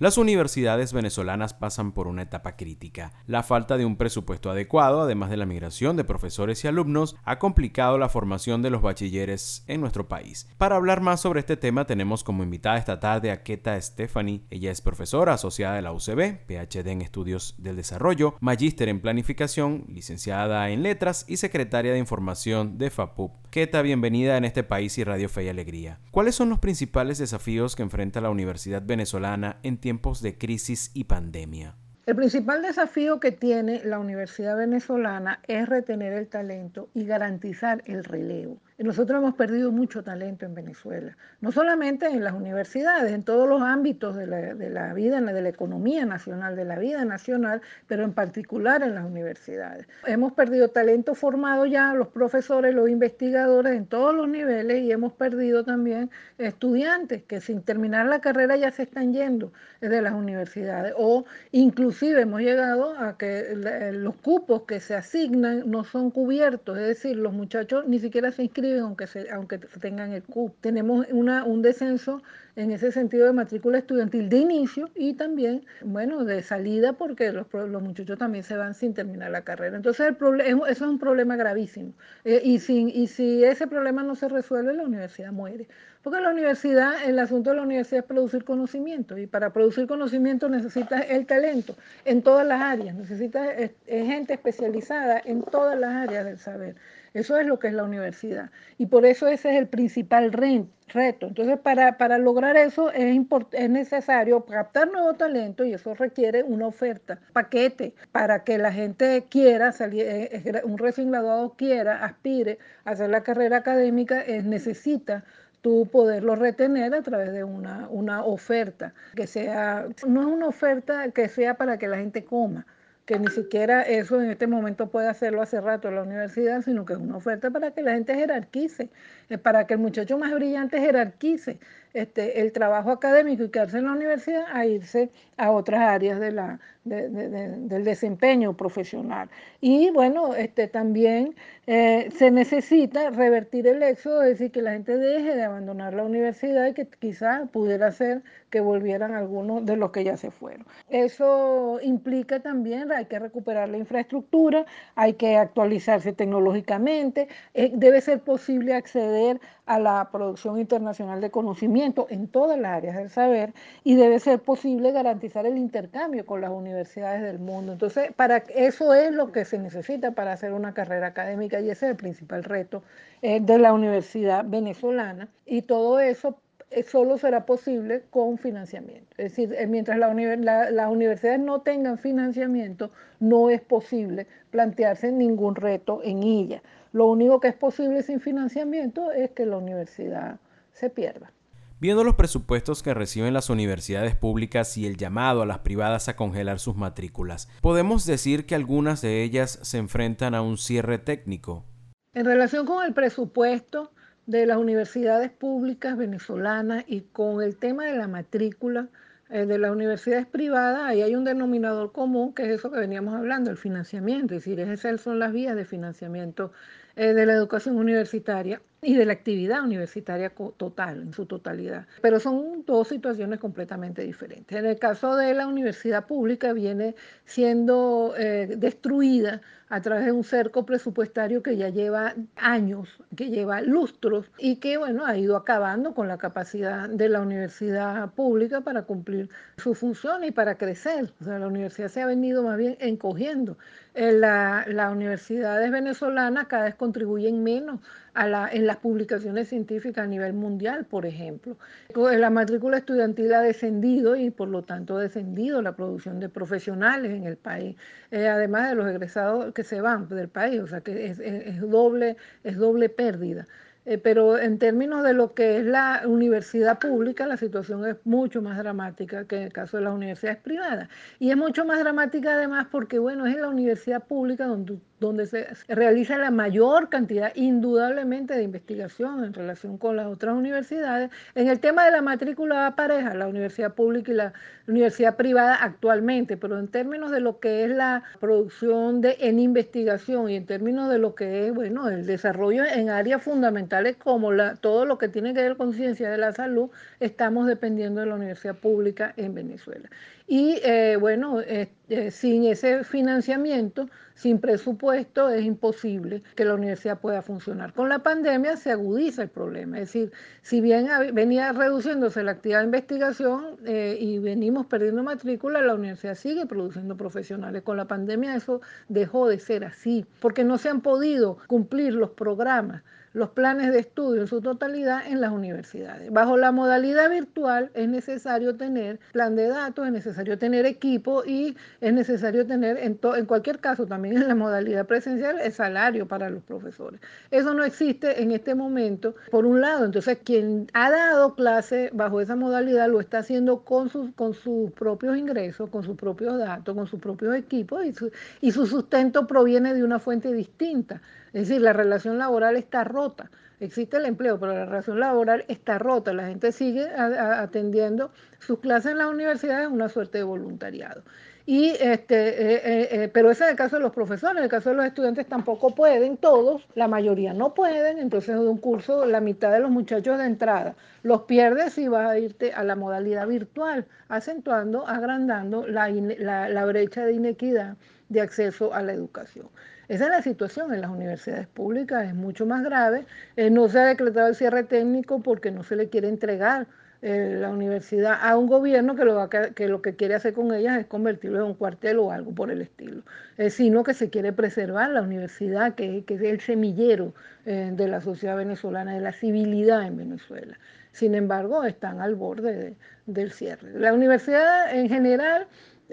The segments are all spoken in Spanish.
las universidades venezolanas pasan por una etapa crítica. La falta de un presupuesto adecuado, además de la migración de profesores y alumnos, ha complicado la formación de los bachilleres en nuestro país. Para hablar más sobre este tema tenemos como invitada esta tarde a Keta Stephanie. Ella es profesora asociada de la UCB, PhD en Estudios del Desarrollo, magíster en Planificación, licenciada en Letras y secretaria de Información de FAPUP. Keta, bienvenida en este país y Radio Fe y Alegría. ¿Cuáles son los principales desafíos que enfrenta la Universidad venezolana en tiempos de crisis y pandemia? El principal desafío que tiene la Universidad venezolana es retener el talento y garantizar el relevo. Nosotros hemos perdido mucho talento en Venezuela, no solamente en las universidades, en todos los ámbitos de la, vida, de la economía nacional, de la vida nacional, pero en particular en las universidades. Hemos perdido talento formado ya, los profesores, los investigadores en todos los niveles y hemos perdido también estudiantes que sin terminar la carrera ya se están yendo de las universidades o inclusive hemos llegado a que los cupos que se asignan no son cubiertos, es decir, los muchachos ni siquiera se inscriben aunque, tengan el CUP. Tenemos un descenso en ese sentido de matrícula estudiantil de inicio y también, bueno, de salida porque los, muchachos también se van sin terminar la carrera. Entonces, el eso es un problema gravísimo. Eh, y, si ese problema no se resuelve, la universidad muere. Porque la universidad, el asunto de la universidad es producir conocimiento y para producir conocimiento necesitas el talento en todas las áreas, necesitas gente especializada en todas las áreas del saber. Eso es lo que es la universidad. Y por eso ese es el principal reto. Entonces, para, para lograr eso es, es necesario captar nuevo talento y eso requiere una oferta, paquete, para que la gente quiera salir, eh, eh, un recién graduado quiera, aspire a hacer la carrera académica, es, necesita tú poderlo retener a través de una, una oferta, que sea, no es una oferta que sea para que la gente coma, que ni siquiera eso en este momento puede hacerlo hace rato la universidad, sino que es una oferta para que la gente jerarquice, eh, para que el muchacho más brillante jerarquice este, el trabajo académico y quedarse en la universidad a irse a otras áreas de la, del desempeño profesional. Y bueno, este, también eh, se necesita revertir el éxodo, es decir, que la gente deje de abandonar la universidad y que quizás pudiera ser que volvieran algunos de los que ya se fueron. Eso implica también, hay que recuperar la infraestructura, hay que actualizarse tecnológicamente, eh, debe ser posible acceder a la producción internacional de conocimiento en todas las áreas del saber y debe ser posible garantizar el intercambio con las universidades del mundo. Entonces, para eso es lo que se necesita para hacer una carrera académica y ese es el principal reto eh, de la universidad venezolana y todo eso eh, solo será posible con financiamiento. Es decir, eh, mientras las universidades no tengan financiamiento, no es posible plantearse ningún reto en ella. Lo único que es posible sin financiamiento es que la universidad se pierda. Viendo los presupuestos que reciben las universidades públicas y el llamado a las privadas a congelar sus matrículas, podemos decir que algunas de ellas se enfrentan a un cierre técnico. En relación con el presupuesto de las universidades públicas venezolanas y con el tema de la matrícula, eh, de las universidades privadas, ahí hay un denominador común, que es eso que veníamos hablando, el financiamiento, es decir, esas son las vías de financiamiento eh, de la educación universitaria y de la actividad universitaria total, en su totalidad. Pero son dos situaciones completamente diferentes. En el caso de la universidad pública viene siendo eh, destruida a través de un cerco presupuestario que ya lleva años, que lleva lustros y que bueno, ha ido acabando con la capacidad de la universidad pública para cumplir su función y para crecer. O sea, la universidad se ha venido más bien encogiendo. Eh, la, las universidades venezolanas cada vez contribuyen menos en las publicaciones científicas a nivel mundial, por ejemplo. La matrícula estudiantil ha descendido y por lo tanto ha descendido la producción de profesionales en el país, eh, además de los egresados que se van del país, o sea que es, doble, es doble pérdida. Eh, pero en términos de lo que es la universidad pública, la situación es mucho más dramática que en el caso de las universidades privadas. Y es mucho más dramática además porque, bueno, es en la universidad pública donde donde se realiza la mayor cantidad, indudablemente, de investigación en relación con las otras universidades. En el tema de la matrícula a pareja, la universidad pública y la universidad privada actualmente, pero en términos de lo que es la producción de, en investigación y en términos de lo que es, bueno, el desarrollo en áreas fundamentales como la, todo lo que tiene que ver con ciencia de la salud, estamos dependiendo de la universidad pública en Venezuela. Y eh, bueno, eh, eh, sin ese financiamiento, sin presupuesto, es imposible que la universidad pueda funcionar. Con la pandemia se agudiza el problema, es decir, si bien venía reduciéndose la actividad de investigación y venimos perdiendo matrícula, la universidad sigue produciendo profesionales. Con la pandemia eso dejó de ser así, porque no se han podido cumplir los programas los planes de estudio en su totalidad en las universidades. Bajo la modalidad virtual es necesario tener plan de datos, es necesario tener equipo y es necesario tener, en, en cualquier caso, también en la modalidad presencial, el salario para los profesores. Eso no existe en este momento, por un lado. Entonces, quien ha dado clase bajo esa modalidad lo está haciendo con sus, con sus propios ingresos, con sus propios datos, con sus propios equipos y su, y su sustento proviene de una fuente distinta. Es decir, la relación laboral está rota. Existe el empleo, pero la relación laboral está rota. La gente sigue atendiendo sus clases en las universidades, una suerte de voluntariado. Y este, eh, eh, eh, pero ese es el caso de los profesores, en el caso de los estudiantes tampoco pueden, todos, la mayoría no pueden, entonces de un curso la mitad de los muchachos de entrada los pierdes y vas a irte a la modalidad virtual, acentuando, agrandando la, la brecha de inequidad de acceso a la educación. Esa es la situación en las universidades públicas, es mucho más grave. No se ha decretado el cierre técnico porque no se le quiere entregar eh, la universidad a un gobierno que lo, que lo que quiere hacer con ellas es convertirlo en un cuartel o algo por el estilo, eh, sino que se quiere preservar la universidad, que, es el semillero de la sociedad venezolana, de la civilidad en Venezuela. Sin embargo, están al borde del cierre. La universidad en general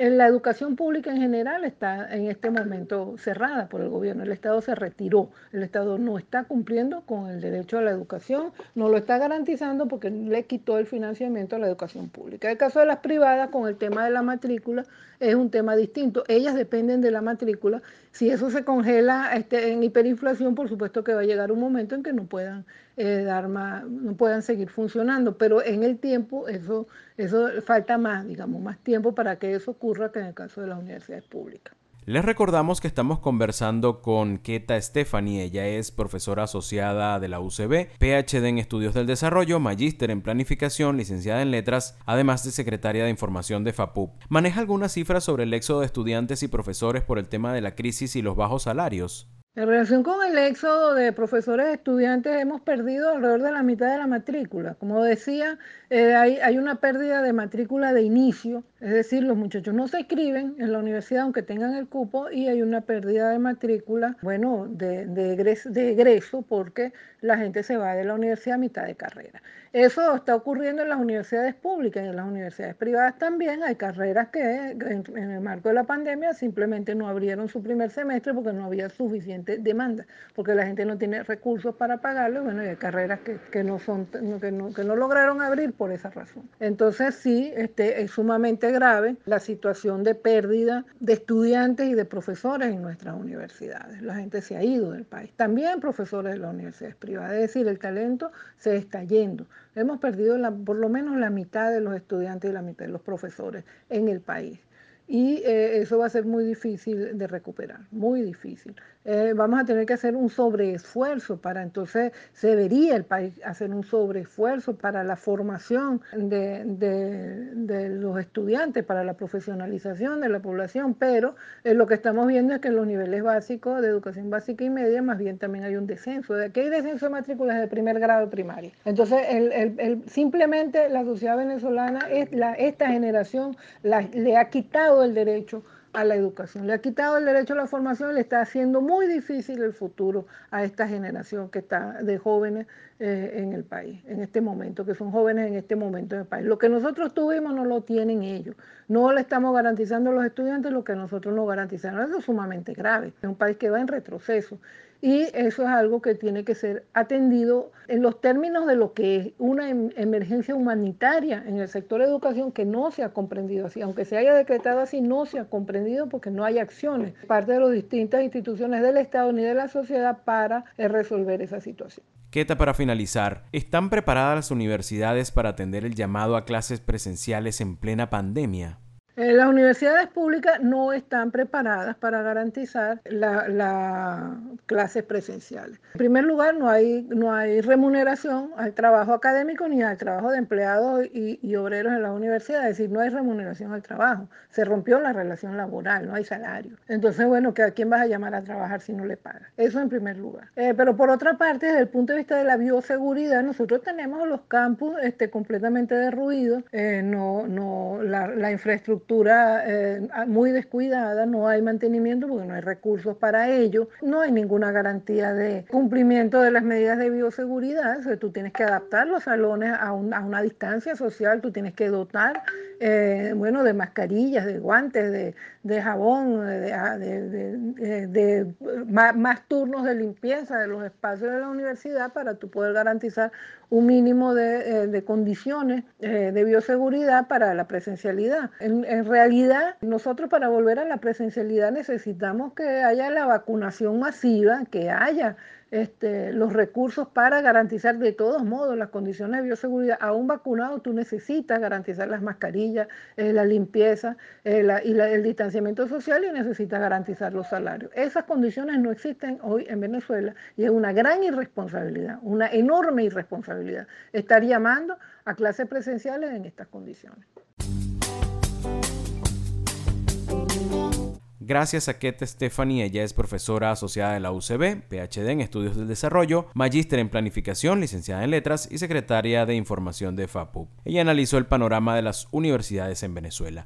la educación pública en general está en este momento cerrada por el gobierno. El Estado se retiró. El Estado no está cumpliendo con el derecho a la educación, no lo está garantizando porque le quitó el financiamiento a la educación pública. El caso de las privadas con el tema de la matrícula es un tema distinto. Ellas dependen de la matrícula. Si eso se congela este, en hiperinflación, por supuesto que va a llegar un momento en que no puedan eh, dar más, no puedan seguir funcionando. Pero en el tiempo eso, eso falta más, digamos, más tiempo para que eso ocurra que en el caso de las universidades públicas. Les recordamos que estamos conversando con Keta Stephanie. Ella es profesora asociada de la UCB, PhD en Estudios del Desarrollo, magíster en Planificación, licenciada en Letras, además de secretaria de Información de FAPUP. Maneja algunas cifras sobre el éxodo de estudiantes y profesores por el tema de la crisis y los bajos salarios. En relación con el éxodo de profesores y estudiantes, hemos perdido alrededor de la mitad de la matrícula. Como decía, eh, hay, una pérdida de matrícula de inicio, es decir, los muchachos no se inscriben en la universidad aunque tengan el cupo y hay una pérdida de matrícula, bueno, de, de, egreso porque la gente se va de la universidad a mitad de carrera. Eso está ocurriendo en las universidades públicas y en las universidades privadas también. Hay carreras que en, el marco de la pandemia simplemente no abrieron su primer semestre porque no había suficiente demanda, porque la gente no tiene recursos para pagarlo. Bueno, y hay carreras que, no, son, que, no, que no lograron abrir por esa razón. Entonces sí, este, es sumamente grave la situación de pérdida de estudiantes y de profesores en nuestras universidades. La gente se ha ido del país. También profesores de las universidades privadas. Es decir, el talento se está yendo. Hemos perdido por lo menos la mitad de los estudiantes y la mitad de los profesores en el país. Y eh, eso va a ser muy difícil de recuperar, muy difícil. Eh, vamos a tener que hacer un sobreesfuerzo para entonces se debería el país hacer un sobreesfuerzo para la formación de, de, los estudiantes, para la profesionalización de la población, pero eh, lo que estamos viendo es que en los niveles básicos de educación básica y media más bien también hay un descenso. De aquí hay descenso de matrículas de primer grado primario. Entonces, el, el, simplemente la sociedad venezolana, es la, esta generación le ha quitado el derecho a la educación. Le ha quitado el derecho a la formación y le está haciendo muy difícil el futuro a esta generación que está de jóvenes eh, en el país, en este momento, que son jóvenes en este momento en el país. Lo que nosotros tuvimos no lo tienen ellos. No le estamos garantizando a los estudiantes lo que nosotros nos garantizaron. Eso es sumamente grave. Es un país que va en retroceso. Y eso es algo que tiene que ser atendido en los términos de lo que es una em, emergencia humanitaria en el sector de educación que no se ha comprendido así, aunque se haya decretado así, no se ha comprendido porque no hay acciones parte de las distintas instituciones del Estado ni de la sociedad para eh, resolver esa situación. Keta, para finalizar, ¿están preparadas las universidades para atender el llamado a clases presenciales en plena pandemia? Eh, las universidades públicas no están preparadas para garantizar las clases presenciales. En primer lugar, no hay, no hay remuneración al trabajo académico ni al trabajo de empleados y, obreros en las universidades, es decir, no hay remuneración al trabajo. Se rompió la relación laboral, no hay salario. Entonces, bueno, ¿a quién vas a llamar a trabajar si no le pagas? Eso en primer lugar. Eh, pero por otra parte, desde el punto de vista de la bioseguridad, nosotros tenemos los campus este, completamente derruidos, eh, no, no, la, la infraestructura eh, muy descuidada, no hay mantenimiento porque no hay recursos para ello, no hay ninguna garantía de cumplimiento de las medidas de bioseguridad, tú tienes que adaptar los salones a, una distancia social, tú tienes que dotar, eh, bueno, de mascarillas, de guantes, de, jabón, de, más, turnos de limpieza de los espacios de la universidad para tú poder garantizar un mínimo de, eh, condiciones de bioseguridad para la presencialidad. En, en realidad, nosotros para volver a la presencialidad necesitamos que haya la vacunación masiva, que haya este, los recursos para garantizar de todos modos las condiciones de bioseguridad. A un vacunado tú necesitas garantizar las mascarillas, eh, la limpieza eh, y el distanciamiento social y necesitas garantizar los salarios. Esas condiciones no existen hoy en Venezuela y es una gran irresponsabilidad, una enorme irresponsabilidad estar llamando a clases presenciales en estas condiciones. Gracias a Kate Stephanie, ella es profesora asociada de la UCB, PhD en Estudios del Desarrollo, magíster en Planificación, licenciada en Letras y secretaria de Información de FAPU. Ella analizó el panorama de las universidades en Venezuela.